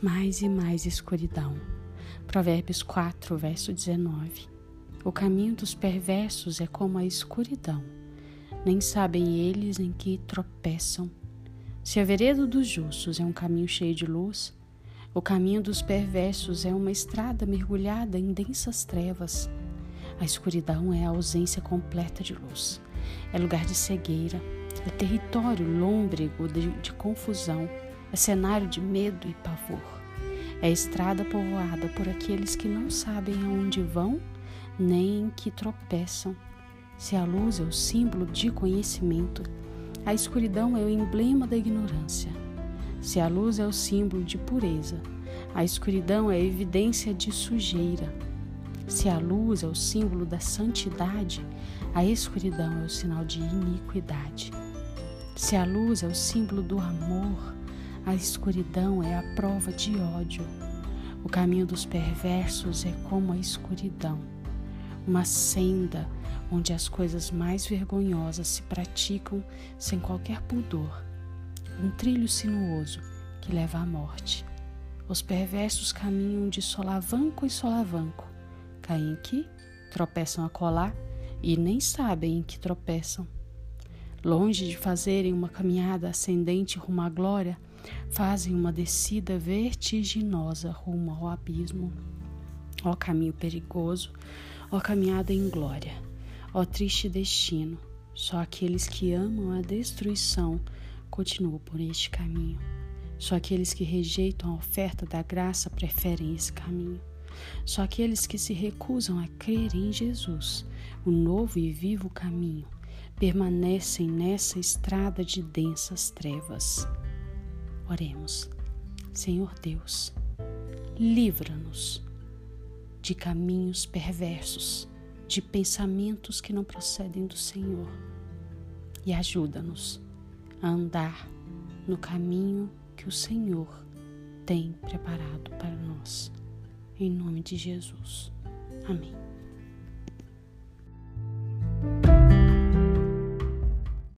mais e mais escuridão. Provérbios 4, verso 19. O caminho dos perversos é como a escuridão, nem sabem eles em que tropeçam. Se a vereda dos justos é um caminho cheio de luz, o caminho dos perversos é uma estrada mergulhada em densas trevas. A escuridão é a ausência completa de luz, é lugar de cegueira, é território lômbrego de, de confusão, é cenário de medo e pavor. É estrada povoada por aqueles que não sabem aonde vão nem em que tropeçam. Se a luz é o símbolo de conhecimento, a escuridão é o emblema da ignorância. Se a luz é o símbolo de pureza, a escuridão é a evidência de sujeira. Se a luz é o símbolo da santidade, a escuridão é o sinal de iniquidade. Se a luz é o símbolo do amor, a escuridão é a prova de ódio. O caminho dos perversos é como a escuridão, uma senda onde as coisas mais vergonhosas se praticam sem qualquer pudor, um trilho sinuoso que leva à morte. Os perversos caminham de solavanco em solavanco, caem aqui, tropeçam a colar e nem sabem em que tropeçam. Longe de fazerem uma caminhada ascendente rumo à glória, fazem uma descida vertiginosa rumo ao abismo. Ó caminho perigoso, ó caminhada em glória, ó triste destino. Só aqueles que amam a destruição continuam por este caminho. Só aqueles que rejeitam a oferta da graça preferem esse caminho. Só aqueles que se recusam a crer em Jesus, o novo e vivo caminho, permanecem nessa estrada de densas trevas. Oremos. Senhor Deus, livra-nos de caminhos perversos, de pensamentos que não procedem do Senhor e ajuda-nos a andar no caminho que o Senhor tem preparado para nós. Em nome de Jesus. Amém.